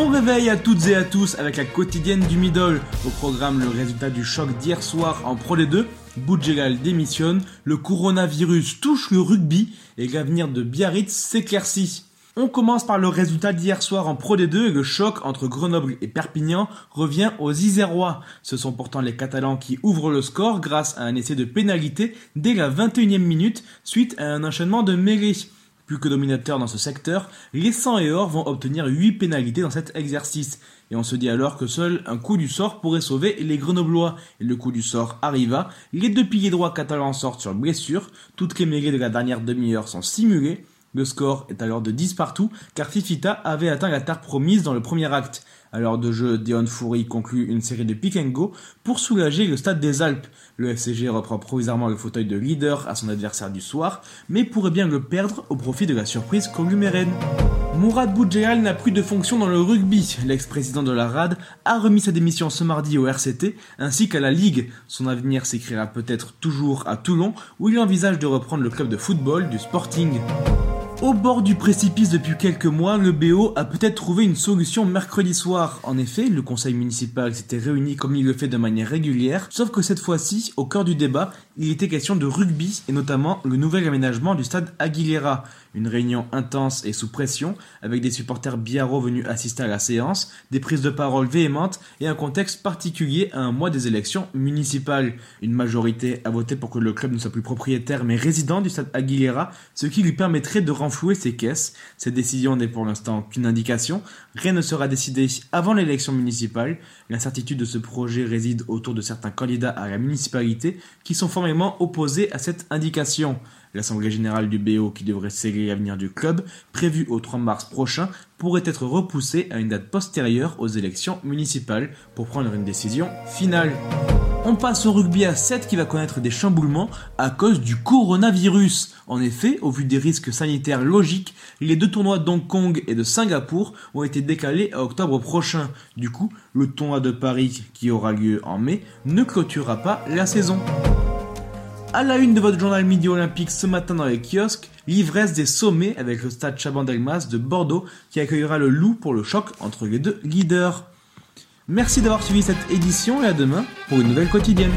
Bon réveil à toutes et à tous avec la quotidienne du middle. Au programme, le résultat du choc d'hier soir en Pro D2. Boudjelal démissionne, le coronavirus touche le rugby et l'avenir de Biarritz s'éclaircit. On commence par le résultat d'hier soir en Pro D2 et le choc entre Grenoble et Perpignan revient aux Isérois. Ce sont pourtant les Catalans qui ouvrent le score grâce à un essai de pénalité dès la 21e minute suite à un enchaînement de mêlées. Plus que dominateurs dans ce secteur, les 100 et or vont obtenir 8 pénalités dans cet exercice. Et on se dit alors que seul un coup du sort pourrait sauver les Grenoblois. Et le coup du sort arriva. Les deux piliers droits catalans sortent sur blessure. Toutes les mêlées de la dernière demi-heure sont simulées. Le score est alors de 10 partout, car Fifita avait atteint la terre promise dans le premier acte. À l'heure de jeu, Dion Foury conclut une série de pick and go pour soulager le stade des Alpes. Le FCG reprend provisoirement le fauteuil de leader à son adversaire du soir, mais pourrait bien le perdre au profit de la surprise congumérène. Mourad Boudjehal n'a plus de fonction dans le rugby. L'ex-président de la RAD a remis sa démission ce mardi au RCT ainsi qu'à la Ligue. Son avenir s'écrira peut-être toujours à Toulon où il envisage de reprendre le club de football du Sporting. Au bord du précipice depuis quelques mois, le BO a peut-être trouvé une solution mercredi soir. En effet, le conseil municipal s'était réuni comme il le fait de manière régulière, sauf que cette fois-ci, au cœur du débat, il était question de rugby et notamment le nouvel aménagement du stade Aguilera. Une réunion intense et sous pression, avec des supporters biarro venus assister à la séance, des prises de parole véhémentes et un contexte particulier à un mois des élections municipales. Une majorité a voté pour que le club ne soit plus propriétaire mais résident du stade Aguilera, ce qui lui permettrait de renflouer ses caisses. Cette décision n'est pour l'instant qu'une indication, rien ne sera décidé avant l'élection municipale. L'incertitude de ce projet réside autour de certains candidats à la municipalité qui sont formellement opposés à cette indication. L'Assemblée générale du BO qui devrait sceller l'avenir du club, prévue au 3 mars prochain, pourrait être repoussée à une date postérieure aux élections municipales pour prendre une décision finale. On passe au rugby à 7 qui va connaître des chamboulements à cause du coronavirus. En effet, au vu des risques sanitaires logiques, les deux tournois d'Hong Kong et de Singapour ont été décalés à octobre prochain. Du coup, le tournoi de Paris, qui aura lieu en mai, ne clôturera pas la saison. À la une de votre journal Midi Olympique ce matin dans les kiosques, l'ivresse des sommets avec le stade Chaban-Delmas de Bordeaux qui accueillera le loup pour le choc entre les deux leaders. Merci d'avoir suivi cette édition et à demain pour une nouvelle quotidienne.